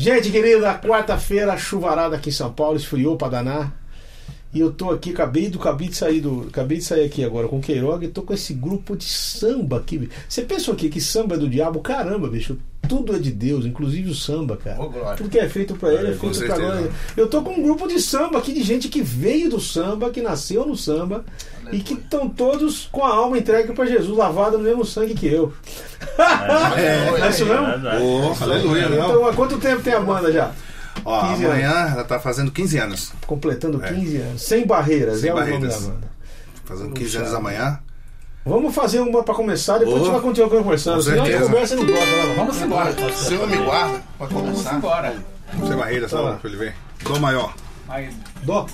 Gente querida, quarta-feira, chuvarada aqui em São Paulo, esfriou pra danar. E eu tô aqui, acabei, do, acabei de sair do. Acabei de sair aqui agora com o Queiroga e tô com esse grupo de samba aqui. Você pensou aqui que samba é do diabo? Caramba, bicho. Tudo é de Deus, inclusive o samba, cara. Glória. Tudo que é feito pra ele é É, feito pra certeza. glória. Eu tô com um grupo de samba aqui de gente que veio do samba, que nasceu no samba e que estão todos com a alma entregue pra Jesus, lavada no mesmo sangue que eu. É, É isso mesmo? verdade. Ô, aleluia, não. Então, há quanto tempo tem a banda já? Ó, 15 amanhã ela tá fazendo 15 anos. Completando É. 15 anos. Sem barreiras, Sem é o nome barreiras. da banda. Fazendo 15 anos amanhã. Vamos fazer uma pra começar, depois a gente vai continuar conversando. com Senão a gente conversa e não gosta, né? Vamos embora. Se eu me guarda, pode Vamos começar. embora. Sem barreira, Tá só lá. pra ele ver. Dó maior. Aí, Dó.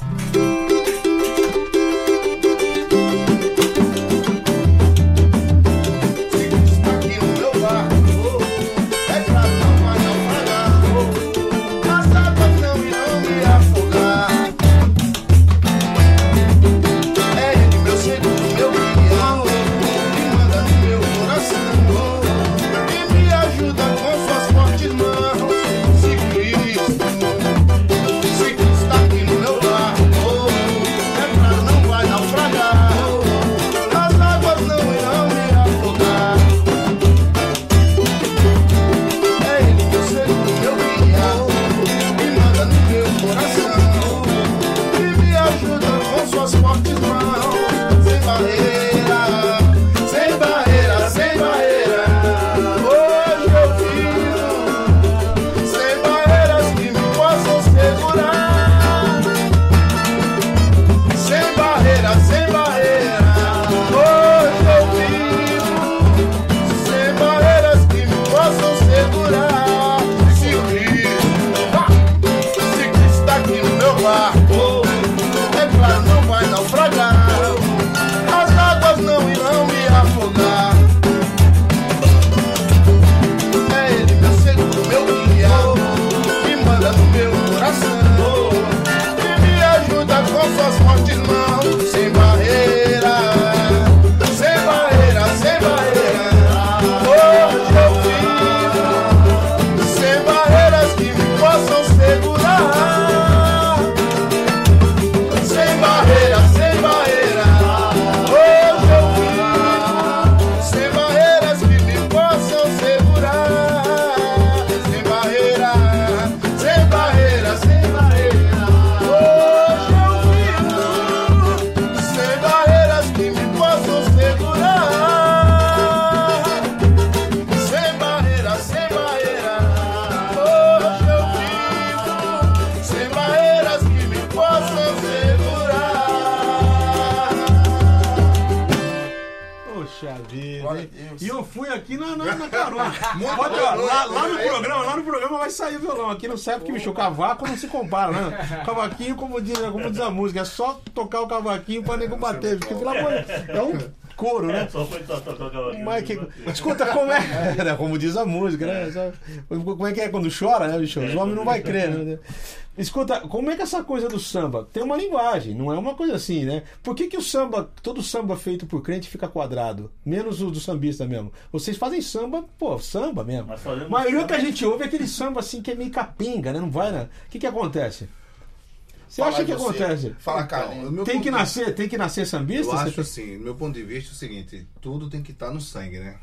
Muito Pode, ó, lá, lá no programa, lá no programa vai sair o violão. Aqui não serve bicho, o cavaco não se compara, né? Cavaquinho, como diz, como diz a música, é só tocar o cavaquinho pra nego bater. Porque, pelo amor é um couro, né? É, só foi to- tocar o cavaquinho. Mas que- Escuta, como é. né, Como diz a música, né? Só- Como é que é quando chora, né, bicho? Os homens não vai crer, né? Escuta, como é que essa coisa do samba tem uma linguagem, não é uma coisa assim, né? Por que, que o samba, todo samba feito por crente fica quadrado? Menos o do sambista mesmo. Vocês fazem samba, pô, samba mesmo. Fazemos A maioria que a gente ouve é aquele samba assim que é meio capenga, né? Não vai, né? O que, que acontece? Você Fala acha que acontece? Fala, Então, Carlinhos. o meu Tem que de- nascer, tem que nascer sambista? Eu acho tem- assim, do meu ponto de vista, é o seguinte: tudo tem que estar no sangue, né?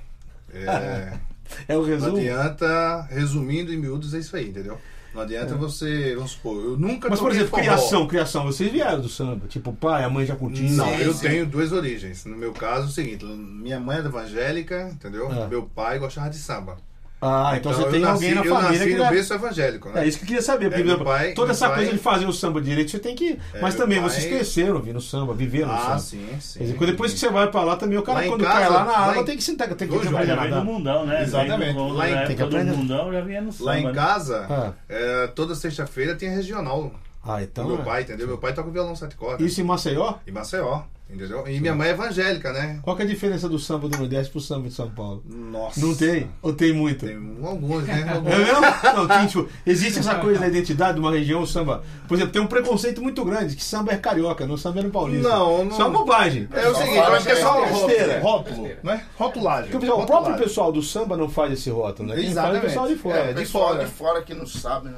É, É o não resumo. adianta, resumindo em miúdos, é isso aí, entendeu? Não adianta você, vamos supor, eu nunca É. Mas, por exemplo, forró. criação, criação, vocês vieram do samba. Tipo, o pai, a mãe já curtindo. Não, Sim, eu sim. tenho duas origens. No meu caso, é o seguinte: minha mãe era evangélica, entendeu? Ah. Meu pai gostava de samba. Ah, então, você eu tem nasci, alguém na eu família nasci que no vai... berço evangélico, né? É isso que eu queria saber. Porque, É, meu por exemplo, pai- toda meu essa pai- coisa de fazer o samba direito, você tem que. É, Mas também, pai- vocês cresceram ouvindo samba, viveram Ah, samba. sim, sim. Quer dizer, depois que você vai pra lá também, o cara Lá quando casa, cai lá na água em- tem que sentar, tem que Ô, aprender a nadar. mundão, né? Exatamente. Lá em- na tem que aprender. mundão já vinha no samba. Lá em né? casa, Ah. é, toda sexta-feira tinha regional. Ah, então. meu é. pai, entendeu? Meu pai toca violão sete cordas. Isso em Maceió? Em Maceió. Entendeu? E minha mãe é evangélica, né? Qual que é a diferença do samba do Nordeste pro samba de São Paulo? Nossa. Não tem? Ou tem muito? Tem alguns, né? É Alguns. mesmo? Não, tem, tipo, existe essa coisa da identidade de uma região, o samba. Por exemplo, tem um preconceito muito grande que samba é carioca, não samba é no paulista. Não, não- Isso é uma bobagem. É o Só seguinte, eu acho que é só besteira. rótulo, rótulo, né? Rotulagem. Porque o, pessoal- o próprio pessoal do samba não faz esse rótulo, né? Quem faz é o Exatamente. pessoal de fora. É, de pessoal fora. de fora que não sabe, né?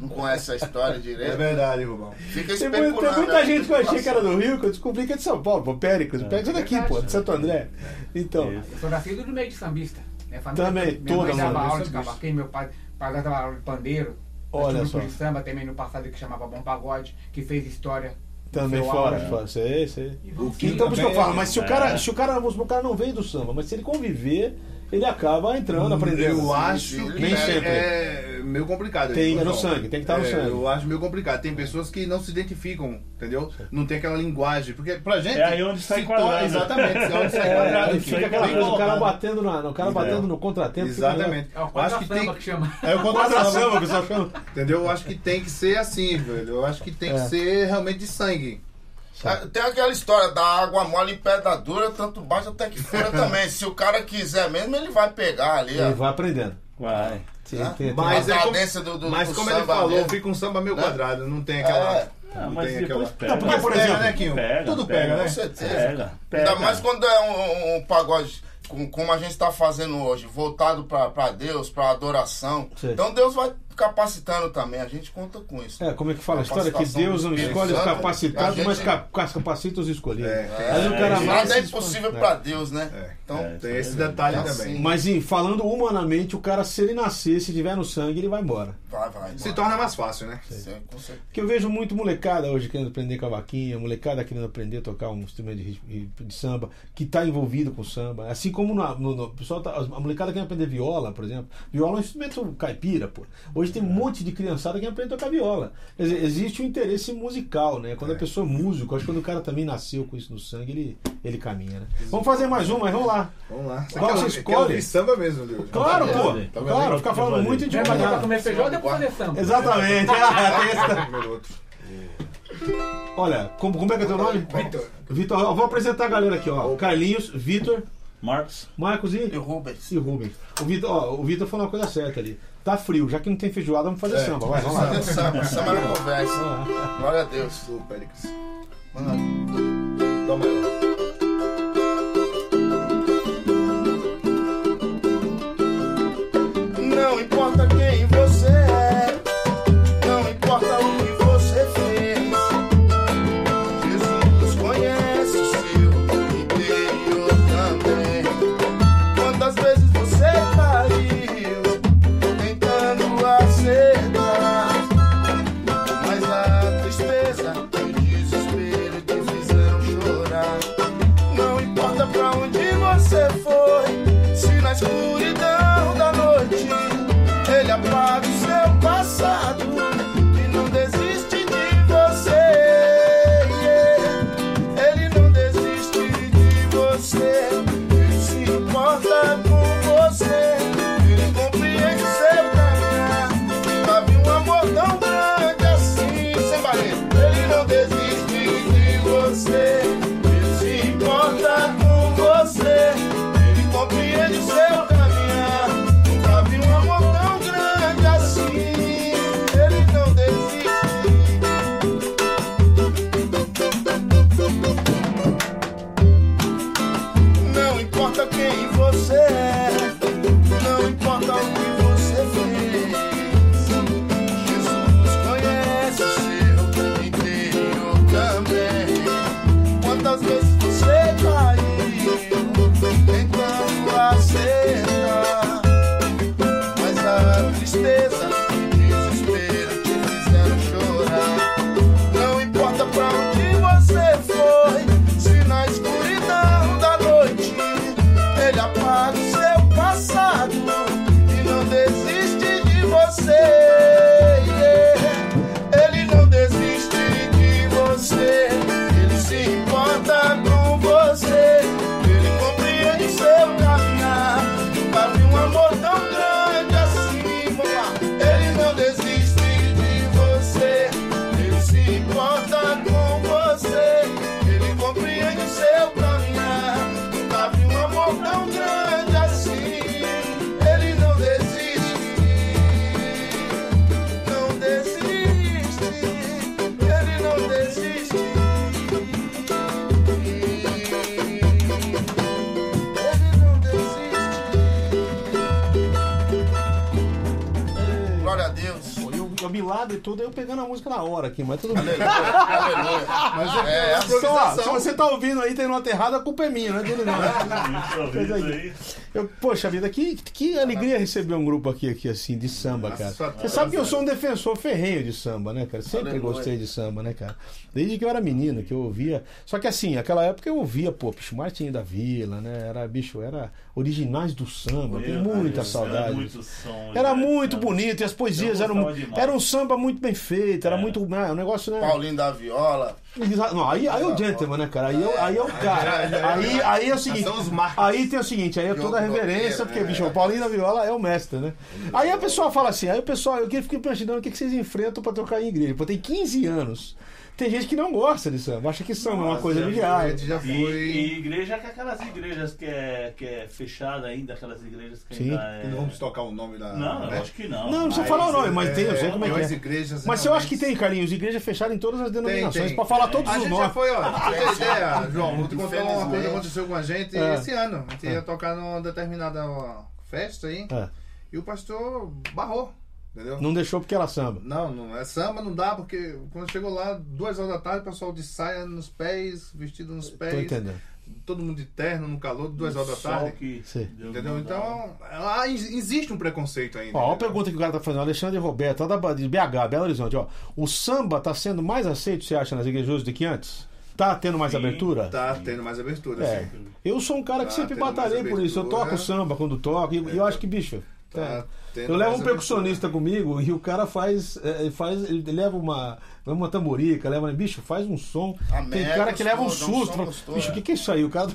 Não conhece a história É direito. verdade, Rubão. Fica Tem, muito- tem muita né? gente que eu achei que era do Rio, que eu descobri que é de São Paulo, pô, Péricles. O Péricles é daqui, pô, de Santo André. Então, Eu sou nascido no meio de sambista. Minha família, Também, minha toda mãe dava aula de cavaquinho, meu pai, pai dava aula de pandeiro. Olha um só. de samba também no passado que chamava Bom Pagode, que fez história. também fora, aula. fora. Sei, sei. Que Então, por isso que eu falo, mas se o É. cara, se o cara, o cara não veio do samba, mas se ele conviver, ele acaba entrando, aprendendo. Eu acho que nem é, sempre. é meio complicado. Tem, é no sangue, tem que estar no É, sangue. Eu acho meio complicado. Tem pessoas que não se identificam, entendeu? Não tem aquela linguagem. Porque pra gente. É aí onde sai quadrado. torna- Exatamente, é onde sai É, quadrado. e fica aquela coisa, o cara batendo, na, o cara batendo no contratempo. fica Exatamente. É o acho que tem. que chama. É o legal. Quadra contra samba, o pessoal chama. Entendeu? Eu acho que tem que ser assim, velho. Eu acho que tem É. que ser realmente de sangue. Ah, Tem aquela história da água mole em pedra dura, tanto baixo até que fura também. Se o cara quiser mesmo, ele vai pegar ali. Ele ó. vai aprendendo. Vai. Tem- Ah, tem- tem- Mas, é como, cadência do- do- mas do como ele falou, mesmo. fica um samba meio Né? quadrado. Não tem aquela. É. Não mas tem depois aquela. pega. Não, porque, por Pega, exemplo, né, Quinho? Pega, Tudo pega. pega, Com né? certeza. Pega, pega. Ainda mais quando é um, um pagode com- como a gente está fazendo hoje, voltado para Deus, para adoração. Sim. Então Deus vai capacitando também, a gente conta com isso. É, como é que fala a história? Que Capacitação Deus não escolhe os capacitados, gente- mas cap- capacita os escolhidos. É. Aí o cara É, Nada é se impossível expõe. para Deus, né? É. Então, É. Tem esse detalhe É também. assim. Mas em, falando humanamente, o cara, se ele nascer, se tiver no sangue, ele vai embora. vai, vai. Se vai. torna mais fácil, né? Sim, com certeza. Porque eu vejo muito molecada hoje querendo aprender cavaquinho, molecada querendo aprender a tocar um instrumento de, ritmo- de samba, que está envolvido com samba. Assim como na- no, no- o pessoal tá- a molecada quer aprender viola, por exemplo. Viola é um instrumento caipira, pô. Hoje tem um monte de criançada que aprende a tocar viola. Quer dizer, existe um interesse musical, né? Quando a pessoa é músico, acho que quando o cara também nasceu com isso no sangue, ele, ele caminha, né? Vamos fazer mais uma, mas vamos lá. Vamos lá. Qual quer- você quer escolhe? ouvir samba mesmo, Deus. Claro, pô. Tá? Claro, ficar falando muito de É, é pra manhã. comer feijão depois fazer samba. Exatamente. Ah. Olha, como, como é que é teu nome? Vitor. Vitor, eu vou apresentar a galera aqui, ó. Carlinhos, Vitor, Marcos. Marcos e, E Rubens. e Rubens. O Vitor, ó, o Vitor falou uma coisa certa ali. Tá frio, já que não tem feijoada, vamos fazer É, samba. Vai, vamos lá. Fazer samba, samba na conversa. Glória a Deus. Do Péricles. Mano, Dó maior. você. Padre e tudo, eu pegando a música na hora aqui, mas tudo bem. Aleluia, aleluia. Mas é, é a ó, se você tá ouvindo aí, tem nota errada, a culpa é minha, não é dele não. Aí. Eu, poxa vida, que, que alegria receber um grupo aqui, aqui assim, de samba, cara. Nossa, Você sabe que eu sou um defensor ferrenho de samba, né, cara? Sempre gostei de samba, né, cara? Desde que eu era menino, que eu ouvia. Só que assim, naquela época eu ouvia, pô, bicho, Martinho da Vila, né? Era, bicho, era originais do samba, tenho muita Deus, saudade. Era muito som. Era né? muito bonito, e as poesias eram. Era um samba muito bem feito, era É. muito. Né, um negócio, né? Paulinho da Viola. Não, aí, aí é o gentleman, né, cara? Aí, é o- aí é o cara. Aí, aí é o seguinte. Aí tem o seguinte, aí é toda a reverência, porque, bicho, o Paulinho da Viola é o mestre, né? Aí a pessoa fala assim, aí o pessoal, eu fico imaginando o que que vocês enfrentam pra tocar em igreja. Pô, tem 15 anos. Tem gente que não gosta de samba, acha que samba é uma coisa a já E, e igreja que é aquelas igrejas que é, que é fechada ainda, aquelas igrejas que Sim. ainda é... Não vamos tocar o nome da. Não, né? eu acho que não. Não, não precisa falar o nome, mas tem, eu sei é, como é tem que é. igrejas, Mas eu acho que tem, Carlinhos, igreja fechada em todas as Tem, denominações, tem. pra falar todos A os gente já nomes. foi, ó. Ter ideia, João, vou te contar uma coisa que aconteceu com a gente É. esse ano. A gente É. ia tocar numa determinada festa aí É, e o pastor barrou, entendeu? não deixou porque era samba. Não, não é samba, não dá, porque quando chegou lá, duas horas da tarde, o pessoal de saia nos pés, vestido nos Tô pés, entendendo. todo mundo de terno, no calor, duas horas da Sol tarde. que Sim. Entendeu? Então, lá ex- existe um preconceito ainda. Ó, olha a pergunta que o cara tá fazendo, Alexandre Roberto, lá da- de BH, Belo Horizonte, ó. O samba tá sendo mais aceito, você acha, nas igrejas do que antes? Tá tendo mais Sim. abertura? Tá tendo mais abertura, É. sim. Eu sou um cara que Tá sempre batalhei por isso. Eu toco samba quando toco, e e eu acho que, bicho. Tá tendo Eu levo um percussionista comigo e o cara faz. é, faz ele leva uma. leva uma tamborica, leva. Bicho, faz um som. Tem cara que leva um um susto. fala, gostoso, bicho, o é. que, que é isso aí? O cara.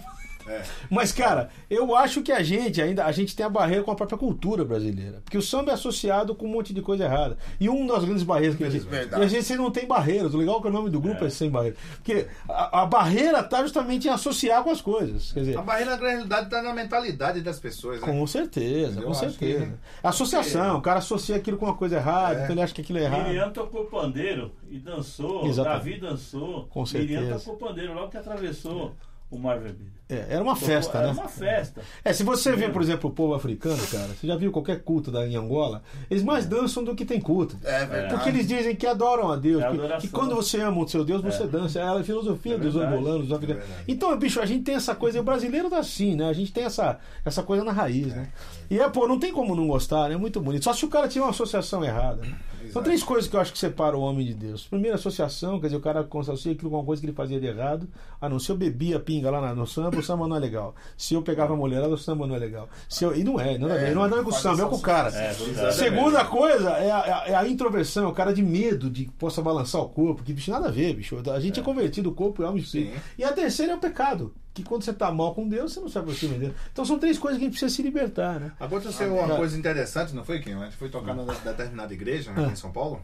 É. Mas, cara, eu acho que a gente ainda a gente tem a barreira com a própria cultura brasileira. Porque o samba é associado com um monte de coisa errada. E uma das grandes barreiras que a gente. Verdade. E a gente não tem barreiras. O legal é que o nome do grupo é, Sem Barreiras. Porque a, a barreira tá justamente em associar com as coisas. Quer dizer, A barreira, na realidade, está na mentalidade das pessoas. Né? com certeza, Eu com certeza. que- Associação, o cara associa aquilo com uma coisa errada, É. então ele acha que aquilo é errado. Miriam tocou pandeiro e dançou. Exatamente. Davi dançou. Com Miriam certeza. tocou pandeiro logo que atravessou o Mar Vermelho. É, era uma festa, Era né? uma festa. É, se você vê, por exemplo, o povo africano, cara, você já viu qualquer culto da, em Angola, eles mais dançam do que tem culto. É verdade. Porque eles dizem que adoram a Deus. É que, que quando você ama o seu Deus, você dança. É a filosofia É dos angolanos, dos africanos. verdade. então, bicho, a gente tem essa coisa. E o brasileiro tá assim, né? A gente tem essa, essa coisa na raiz, né? E é, pô, não tem como não gostar, né? É muito bonito. Só se o cara tiver uma associação errada, né? São três coisas que eu acho que separam o homem de Deus. Primeiro, associação, quer dizer, o cara associa aquilo com uma coisa que ele fazia de errado. Ah, não, se eu bebia pinga lá na- no samba, o samba não é legal. Se eu pegava mulherada, o samba não é legal. Se eu... E não é, nada a ver. Não é nada com o samba, é com o cara. É. Segunda coisa é a, é a introversão, o cara de medo de que possa balançar o corpo, que bicho, nada a ver, bicho. A gente é, convertido, o corpo é alma e espírito. E a terceira é o pecado, que quando você tá mal com Deus, você não sabe o que Deus. Então são três coisas que a gente precisa se libertar, né? Aconteceu uma Ah. coisa interessante, não foi, Kim? A gente foi tocar numa determinada igreja Ah. aqui em São Paulo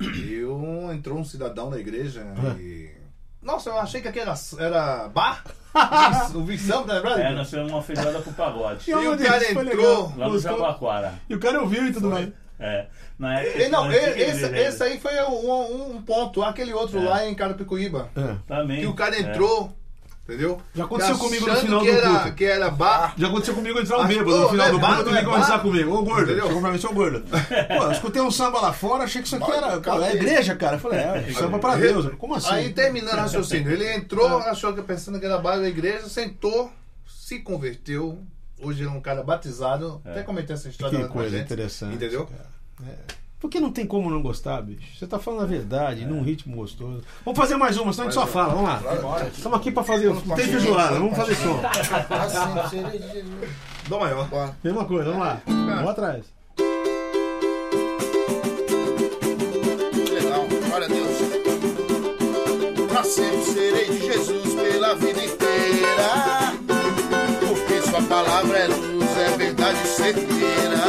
e um, entrou um cidadão da igreja Ah. e. Nossa, eu achei que aqui era, era bar. o Vissão, tá lembrado? É, nós fizemos uma feijoada pro pagode. E E o cara entrou. legal? Lá no? Jabaquara. E o cara ouviu e tudo mais. É. Na época. E, não, esse, esse aí foi um, um ponto. Aquele outro É. lá em Carapicuíba. É. Também. Que o cara É. entrou, entendeu? Já aconteceu comigo no final que do era, culto. que era bar. Já aconteceu comigo entrar um bêbado pô, no final é do bar, culto e não é conversar comigo. Ô, gordo, Entendeu? chegou pra mim, gordo. Pô, escutei um samba lá fora, achei que isso aqui era. Cara, é igreja, cara. Eu falei, é, samba pra Deus. Como assim? Aí terminando o raciocínio, ele entrou, achou que pensando que era bar da igreja, sentou, se converteu. Hoje é um cara batizado. Até comentei essa história Que lá coisa gente, interessante. Entendeu? cara. É. Porque não tem como não gostar, bicho. Você tá falando a verdade, num ritmo gostoso. Vamos fazer mais uma, senão a gente só fala. Vamos lá. Estamos aqui pra fazer. Tem feijoada, vamos fazer som. Seria de Jesus. Dó maior. Mesma coisa, vamos lá. Vamos atrás. Que legal. Glória a Deus. Pra sempre serei de Jesus pela vida inteira. Porque sua palavra é luz, é verdade certeira.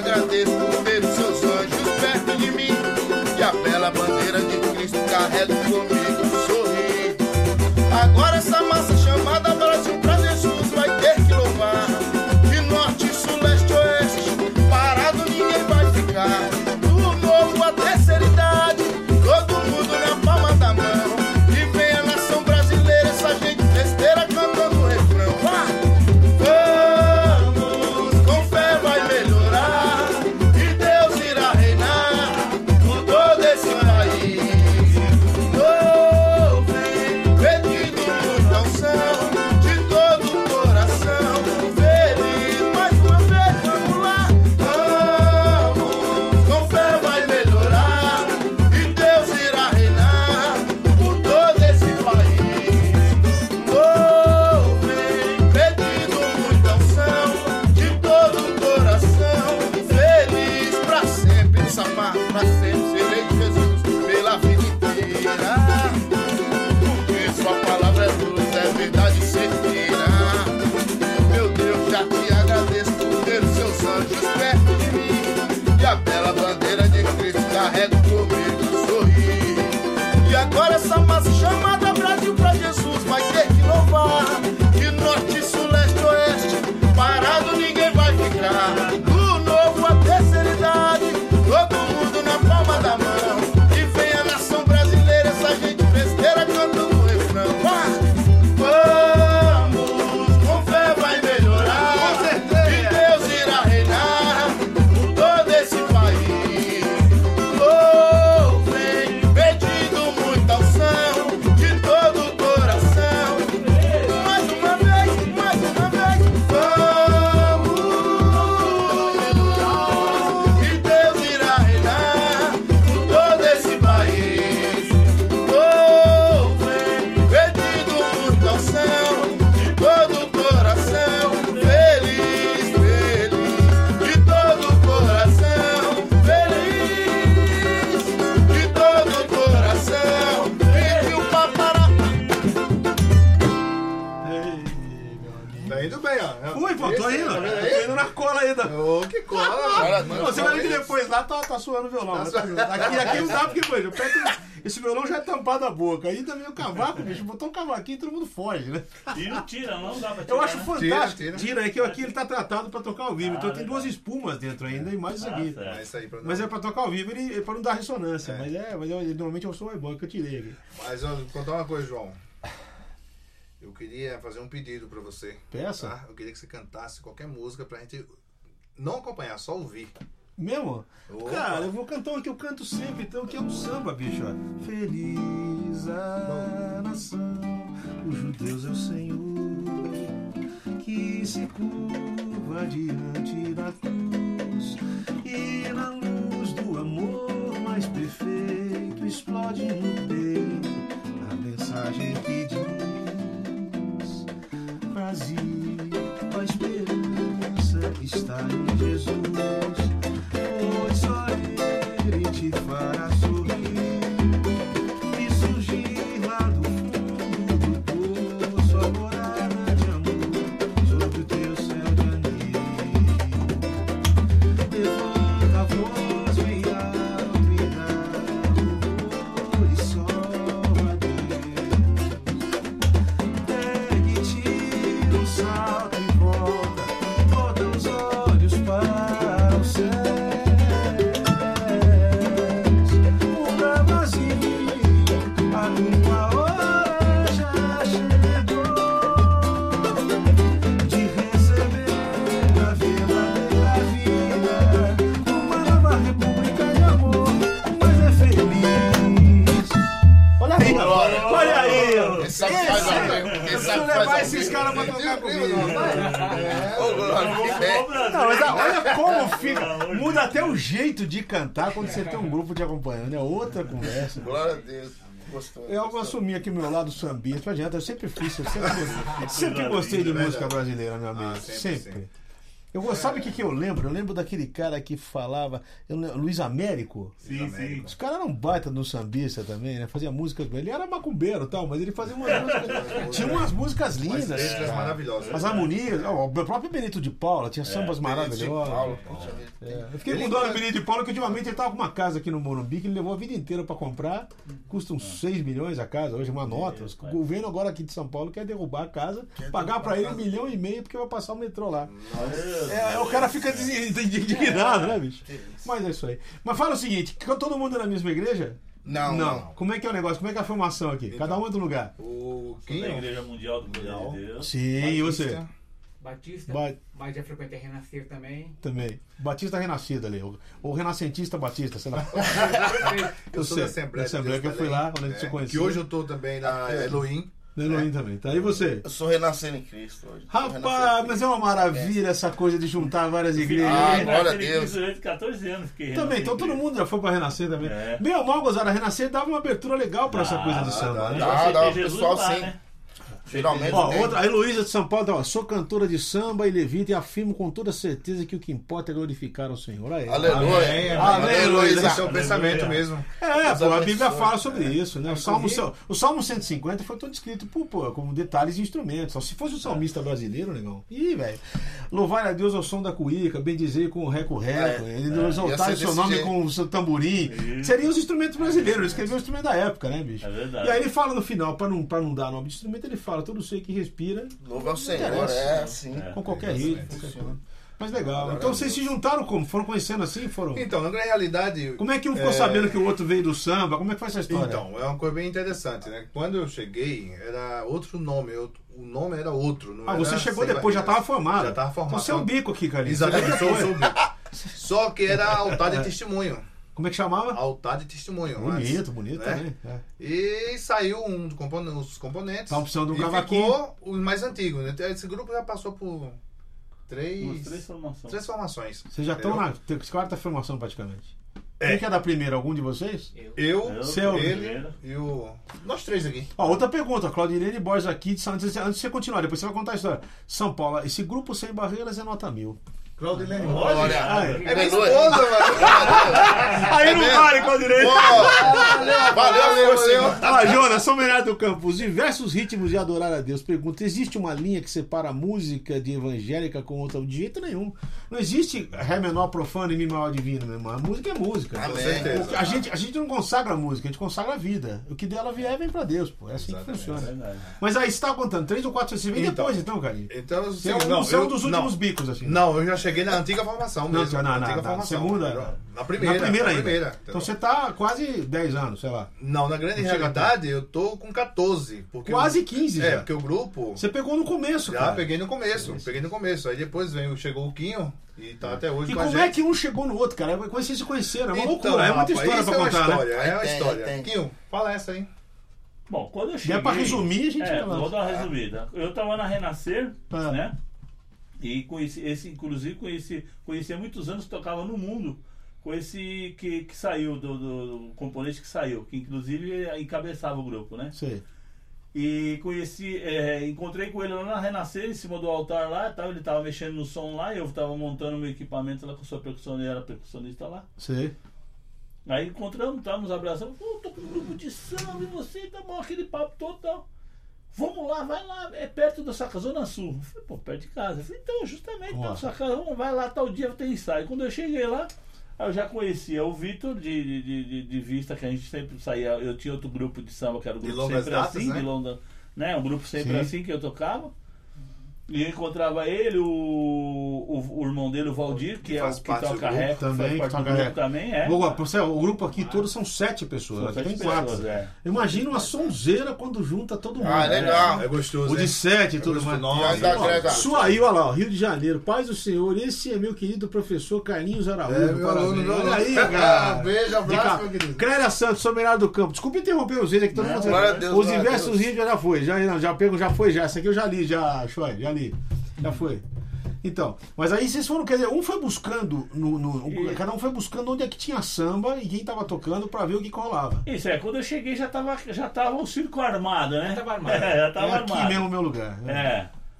Agradeço por ver os seus anjos perto de mim. E a bela bandeira de Cristo carrego comigo Aqui, aqui não dá porque, pois, eu pego, esse violão já é tampado a boca. Aí também o cavaco, bicho, botou um cavaquinho e todo mundo foge, né? Tira, tira, não dá pra tirar. Eu acho né? fantástico. Tira, Tira, é que aqui ele tá tratado pra tocar ao vivo. Ah, então tem duas espumas dentro ainda e mais isso Ah, aqui. É isso aí pra nós. Mas é pra tocar ao vivo e pra não dar ressonância. É. Mas é, mas eu, normalmente eu sou o bom que eu tirei aqui. Mas eu vou contar uma coisa, João. Eu queria fazer um pedido pra você. Peça? Tá? Eu queria que você cantasse qualquer música pra gente não acompanhar, só ouvir. Mesmo? Opa. Cara, eu vou cantar uma que eu canto sempre, então, que é um samba, bicho. ó. Feliz a nação, cujo Deus é o Senhor, que se curva diante da cruz Ô, bem. Não, mas olha como fica. Muda até o jeito de cantar quando você tem um grupo te acompanhando. É outra conversa. Glória a Deus. Gostou. Eu assumi aqui meu lado sambista. Não adianta, eu sempre fiz. Eu sempre gostei, sempre gostei de música brasileira, meu amigo. Ah, sempre, sempre. sempre. Eu, sabe o que, que eu lembro? Eu lembro daquele cara que falava. eu Luiz Américo. Sim, sim. Esse cara era um baita no sambista também, né? Fazia músicas. Ele era macumbeiro e tal, mas ele fazia umas músicas. tinha umas músicas Mas lindas. letras cara. maravilhosas. As harmonias, ó, o próprio Benito de Paula tinha sambas maravilhosos. Paulo, puxa vida. É, Eu fiquei com dó do Benito de Paula que ultimamente ele tava com uma casa aqui no Morumbi que ele levou a vida inteira pra comprar. Custa uns 6 milhões a casa, hoje uma nota. O governo agora aqui de São Paulo quer derrubar a casa, pagar pra ele um milhão e meio porque vai passar o metrô lá. É, o cara fica indignado, né, bicho? Mas é isso aí. Mas fala o seguinte, que todo mundo é na mesma igreja? Não, não. Como é que é o negócio? Como é que é a formação aqui? Cada um é do lugar. O Da quem? Igreja Mundial do Poder de Deus. Sim, e você? Batista, Ba- mas já frequentei Renascer também. Também. Batista Renascido ali. Ou, Renascentista Batista, sei lá. Eu sou sei, da Assembleia. da Assembleia que eu fui lá, quando a gente se É, conheceu. Que hoje eu tô também na Elohim. Da Elohim também. Tá aí você. Eu sou renascendo em Cristo hoje. Rapaz, Cristo. mas é uma maravilha essa coisa de juntar várias igrejas. Ah, né? glória a Deus. Cristo Durante 14 anos fiquei Também, então todo mundo já foi pra Renascer também. É. Bem ou mal, gozada, Renascer dava uma abertura legal pra essa Dá, coisa do dá, samba, dá, né? dá. Ah, dá, Jesus pessoal, lá, sim. né? Finalmente Ó, tem. outra, a Heloísa de São Paulo, tá, ó, sou cantora de samba e levita e afirmo com toda certeza que o que importa é glorificar ao Senhor. Aí. Aleluia. amém. Aleluia. Esse é o pensamento mesmo. É, pô, a Bíblia fala sobre isso, né? O Salmo, o Salmo 150 foi todo escrito por, pô, como detalhes de instrumentos. Só se fosse o salmista brasileiro, negão. Ih, velho. Louvar a Deus ao som da cuíca, bendizer com o reco-reco, É, ele é, exaltar o seu nome jeito. com o seu tamborim. Isso. Seriam os instrumentos brasileiros. Ele escreveu o instrumento da época, né, bicho? É verdade. E aí ele fala no final, pra não, pra não dar nome de instrumento, ele fala: todo ser que respira Louva ao Senhor, é assim. com qualquer ritmo. qualquer coisa. Mas legal. Então vocês se juntaram como? Foram conhecendo assim? Foram. Então, na realidade. Como é que um ficou é, sabendo que o outro veio do samba? Como é que foi essa história? Então, é uma coisa bem interessante, né? Quando eu cheguei, era outro nome. o nome era outro. Ah, você chegou depois, já estava formado. Já tava formado. Então você é o bico aqui, cara. Exatamente, sou o bico. Só que era altar de testemunho. Como é que chamava? Altar de testemunho. Bonito, mas, bonito né? também. É. E saiu um dos compon- os componentes. Tá precisando de um cavaquinho. ficou os mais antigos. né? Esse grupo já passou por três, Umas três formações. três formações. Vocês já estão na quarta formação praticamente. É. Quem que é da primeira? Algum de vocês? Eu. Eu, Seu- ele e o. Nós três aqui. Ó, outra pergunta, Claudilene Borges aqui, de São- antes, antes de você continuar, depois você vai contar a história. São Paulo, esse grupo sem barreiras é nota mil. Claudilene Olha, Ai. É minha aleluia. esposa, mano. Aí não vale, Claudilene! Valeu, Valeu, valeu. Ah, Jonas, São Bernardo do Campo, os diversos ritmos de adorar a Deus. Pergunta: existe uma linha que separa a música de evangélica com outra? De jeito nenhum. Não existe Ré menor profano e Mi maior divino, meu irmão. A música é música. Amém. certeza. A gente, a gente não consagra a música, a gente consagra a vida. O que dela vier vem pra Deus, pô. É assim que É funciona. verdade. Mas aí você tava contando, três ou quatro, você vem Então. depois então, Carinho. Então, Você é um, não, você é um eu- dos não. últimos bicos, assim. Não, eu já cheguei na antiga formação mesmo. não, na não, antiga não, formação. segunda- Na primeira. na primeira ainda. primeira, Então você tá quase 10 anos, sei lá. Não, na grande Não realidade, eu tô com 14. Porque Quase o- 15 É, já. porque o grupo. Você pegou no começo, Já cara. peguei no começo, peguei no começo. Aí depois veio, chegou o Quinho e tá até hoje E com a como é que um chegou no outro, cara? Como vocês se conheceram? É uma Então, loucura, é muita história pra é uma contar, né? história, É uma história. tem. Quinho, fala essa aí. Bom, quando eu E cheguei... é pra resumir, a gente É, vai lá. vou dar uma resumida. Eu tava na Renascer, Ah. né? E conheci, esse, inclusive conheci, conheci há muitos anos, tocava no mundo com esse que, que saiu, do, do- do componente que saiu, que inclusive encabeçava o grupo, né? Sei. E conheci, é, encontrei com ele lá na Renascer, em cima do altar lá, tal, ele tava mexendo no som lá, eu tava montando meu equipamento lá com a sua percussionista, era percussionista lá. Sei. Aí encontramos, tá, nos abraçamos, pô, tô com um grupo de samba e você, tá bom, aquele papo todo tal. Vamos lá, vai lá, é perto da sua casa, Zona Sul. Eu falei, pô, perto de casa. Eu falei, então, justamente perto da sua casa, vamos, vai lá, tal dia tem ensaio. Quando eu cheguei lá, eu já conhecia o Vitor de, de, de, de- vista, que a gente sempre saía. Eu tinha outro grupo de samba, que era o grupo sempre datas, assim, né? de longa, né? Um grupo sempre Sim. assim que eu tocava. E eu encontrava ele, o, o, o irmão dele, o Valdir, que, é faz o que toca rap, também, faz que parte do toca também, é. Boa, você, o grupo aqui todos são sete pessoas. São aqui tem sete quatro. pessoas, é. Imagina uma sonzeira quando junta todo mundo. Ah, legal. É gostoso. O de sete e tudo mais. Nossa, aí, olha lá, Rio de Janeiro, paz do Senhor, esse é meu querido professor Carlinhos Araújo. É, meu parabéns. aluno, meu Olha aí, cara. Beijo, abraço, meu querido. Clélia Santos, sou melhor do campo. Desculpa interromper os vídeos aqui, todo Não, mundo. os vídeos já foi, já, não, já pego, já foi, já. Essa aqui eu já li, já, Choi, já li. Já foi. Então, mas aí vocês foram, quer dizer, um foi buscando, no, no- E- cada um foi buscando onde é que tinha samba e quem tava tocando pra ver o que rolava. Isso é, quando eu cheguei já tava, já tava o circo armado, né? Já tava armado. É, já tava é aqui armado. mesmo o meu lugar. né?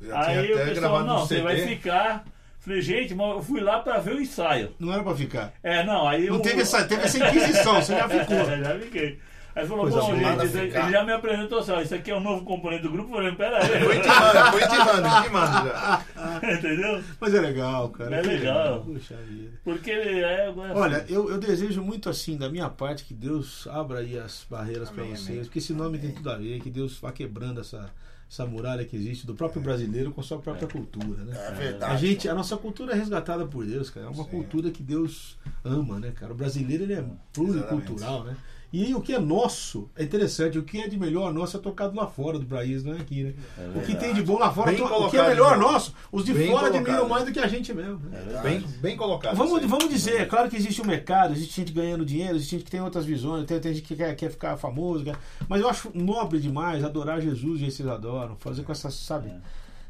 É. Já Aí o pessoal, não, você vai ficar. Falei, gente, mas eu fui lá pra ver o ensaio. Não era pra ficar. É, não, aí Não o- teve essa, teve essa inquisição, você já ficou. Já fiquei. Aí falou, Coisa bom, gente, ele, ele já me apresentou assim, ó, isso aqui é o novo componente do grupo. Eu falei, pera Foi aí. intimando, foi intimando, intimando já. Entendeu? Mas é legal, cara. É legal. Puxa vida. Porque ele é. Olha, eu, eu desejo muito assim, da minha parte, que Deus abra aí as barreiras para Amém, vocês, amém. porque esse nome tem tudo a ver, que Deus vá quebrando essa, essa muralha que existe do próprio brasileiro com a sua própria cultura, né? É verdade. A gente, a nossa cultura é resgatada por Deus, cara. É uma Sim. cultura que Deus ama, né, cara? O brasileiro ele é pluricultural, né? E aí, o que é nosso é interessante. O que é de melhor nosso é tocado lá fora do país, não é aqui, né? É o que tem de bom lá fora, to- o que é melhor João. nosso, os de Bem fora admiram mais do que a gente mesmo. né? Verdade. Bem, bem colocado. Vamos, vamos dizer, é claro que existe um mercado, existe gente ganhando dinheiro, existe gente que tem outras visões, tem, tem gente que quer, quer ficar famoso, quer- mas eu acho nobre demais adorar Jesus e vocês adoram, fazer com essa, sabe? É.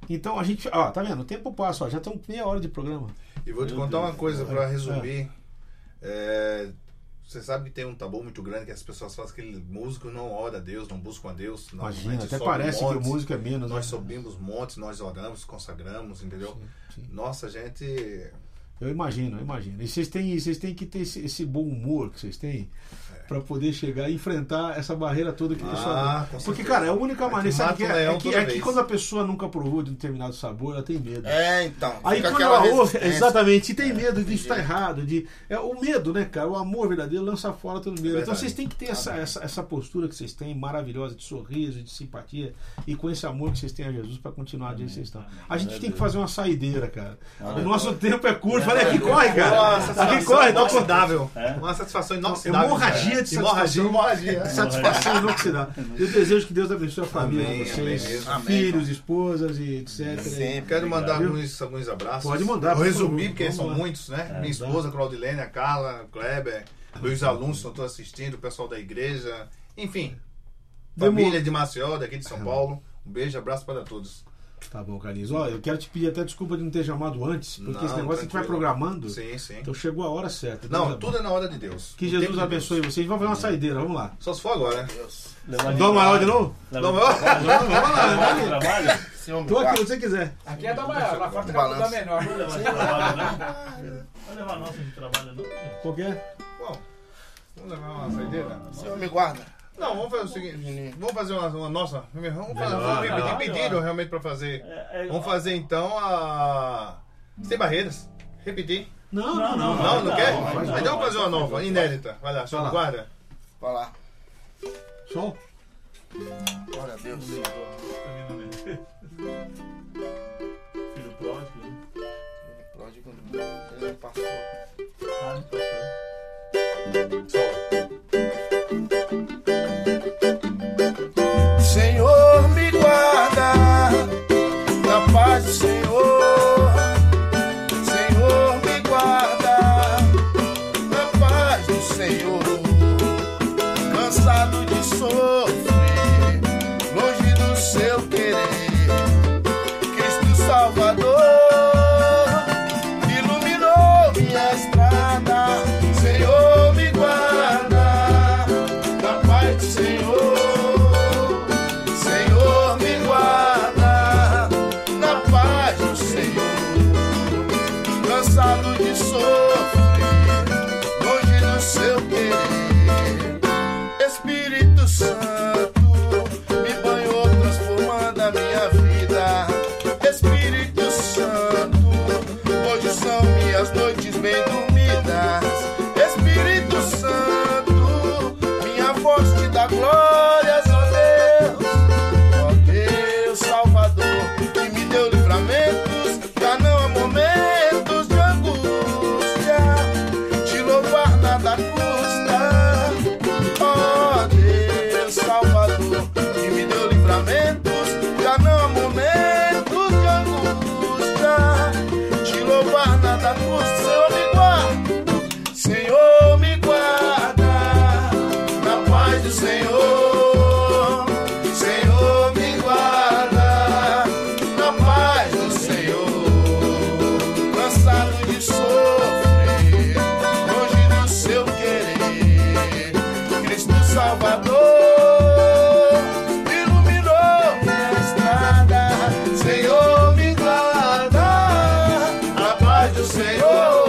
Então a gente, ó, tá vendo? O tempo passa, ó, já estão meia hora de programa. E vou te Meu contar uma Deus. coisa pra resumir. É, Você sabe que tem um tabu muito grande que as pessoas falam que músico não ora a Deus, não busca a Deus. Não, Imagina, gente até parece que o montes, músico é menos. Nós né? subimos montes, nós oramos, consagramos, entendeu? Sim, sim. Nossa, gente. Eu imagino, eu imagino. E vocês têm, vocês têm que ter esse, esse bom humor que vocês têm pra poder chegar e enfrentar essa barreira toda que o pessoal. Ah, tem. com Porque, cara, é a única É que maneira. Sabe que é, é que, é que quando a pessoa nunca provou de um determinado sabor, ela tem medo. É, então. Aí quando ela ouve, exatamente, e tem medo de estar errado, de é o medo, né, cara? O amor verdadeiro lança fora todo medo. então vocês têm que ter essa, essa, essa postura que vocês têm, maravilhosa, de sorriso, de simpatia, e com esse amor que vocês têm a Jesus para continuar de onde vocês estão. A gente tem que fazer uma saideira, cara. O nosso tempo é curto. Falei, aqui corre, cara. Uma Aqui corre. É? Uma satisfação inoxidável. Hemorragia de Hemorragia, satisfação. hemorragia. Satisfação inoxidável. Eu desejo que Deus abençoe a família Amém, de vocês, amém mesmo. Amém, filhos, esposas e etc. Sempre. Quero mandar alguns, alguns abraços. Pode mandar, Eu por resumi, favor. porque são lá. muitos, né? É, Minha tá. esposa, Claudilene, a Carla, Kleber, Luiz alunos estão todos assistindo, o pessoal da igreja, enfim. Família de Maceió, daqui de São Paulo. Um beijo, abraço para todos. Tá bom, Carlinhos. Ó, eu quero te pedir até desculpa de não ter chamado antes, porque Não, esse negócio a gente vai tranquilo. programando. Sim, sim. Então chegou a hora certa. Deus Não, é bom. tudo é na hora de Deus. Que No Jesus de abençoe Deus. vocês. Vamos fazer uma saideira, vamos lá. Só se for agora. Deus. Dom maior de novo? Leva meu- trabalho, trabalho. Senhor, me Tô aqui, onde você quiser. Aqui é da maior, lá fora tá menor. Não levar nossa de trabalho, não. Qualquer. Bom, vamos levar uma saideira? Senhor, me guarda. Não, vamos fazer o seguinte. Vamos fazer uma, uma nossa. Vamos fazer, vamos pediram realmente para fazer. É, é, Vamos fazer então a. Sem barreiras. Repetir. Não, Não, não, não. não, Não, não quer? não, faz Então vamos fazer uma nova, inédita. Vai lá, lá. guarda. Vai lá. Sol. Glória a Deus. Senhor.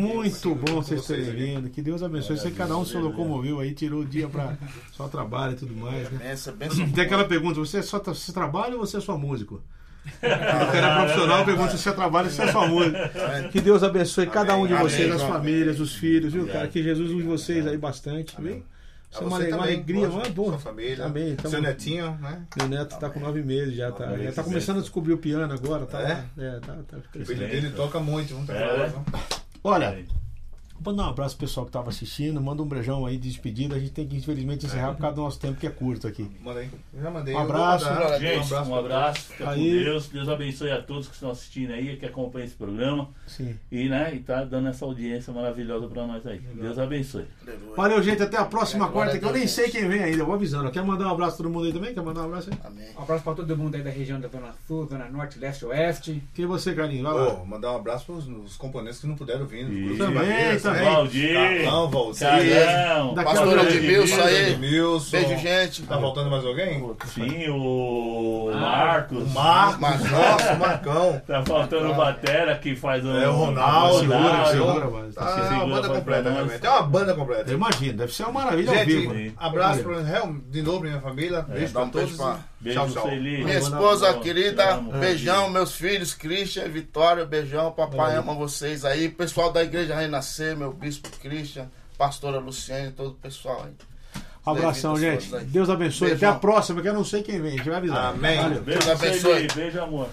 Muito bom vocês terem vindo. Que Deus abençoe. Sei que cada um se locomoveu aí, tirou o dia para só trabalho e tudo mais, né? Benção, benção. Tem aquela pergunta: você só tra- você trabalha ou você é só músico? O cara é profissional pergunta se você trabalha ou se é só músico. Que Deus abençoe cada um de Amém. vocês, as Amém. famílias, os filhos, viu, cara? Que Jesus use vocês aí bastante, viu? Isso é uma, você uma também, alegria, uma boa. Sua família. Também, tamo- Seu netinho, né? Meu neto tá com nove meses já, tá, já tá começando a descobrir o piano agora, tá? É? É, tá, tá O filho crescendo. dele toca muito, muita É. Olha, vou mandar um abraço pro pessoal que tava assistindo, manda um beijão aí de despedida. A gente tem que infelizmente encerrar por causa do nosso tempo que é curto aqui. Manda aí. Eu já mandei. Um abraço. mandar. Gente, um abraço, fica Aí. com Deus. Deus abençoe a todos que estão assistindo aí, que acompanham esse programa. Sim. E, né, e tá dando essa audiência maravilhosa pra nós aí. Deus abençoe. Valeu, gente. Até a próxima Glória quarta, que eu nem sei quem vem ainda. Eu vou avisando. Quer mandar um abraço pra todo mundo aí também? Quer mandar um abraço aí? Amém. Um abraço pra todo mundo aí da região da Zona Sul, Zona Norte, Leste, Oeste. Quem é você, Carlinhos? Vai lá. Ô, mandar um abraço pros os componentes que não puderam vir. Também, também. Né? Valdir, Carlão, Valdir. Carlão, Pastor Edmilson aí. Edmilson. Beijo, gente. Tá faltando mais alguém? sim, o Marcos. O Marcos, Marcos. nossa, o Marcão. Tá faltando o Batera que faz um. É, o Ronaldo. Segura, Ronaldo. segura, mas- Tá, segura uma banda completa, realmente. É uma banda completa. Eu imagino, deve ser uma maravilha ao vivo. Abraço de novo pra minha família. Beijo dá pra um beijo todos. Beijo, Tchau, tchau. Minha esposa querida, beijão, meus filhos, Christian e Vitória, beijão, papai ama vocês aí, pessoal da Igreja Renascer, meu bispo Christian, pastora Luciane, todo o pessoal aí. Abração, gente. Deus abençoe. Até Beijão. a próxima, que eu não sei quem vem. A gente vai avisar. Amém. Valeu. Beijo, Deus abençoe. Beijo, amor.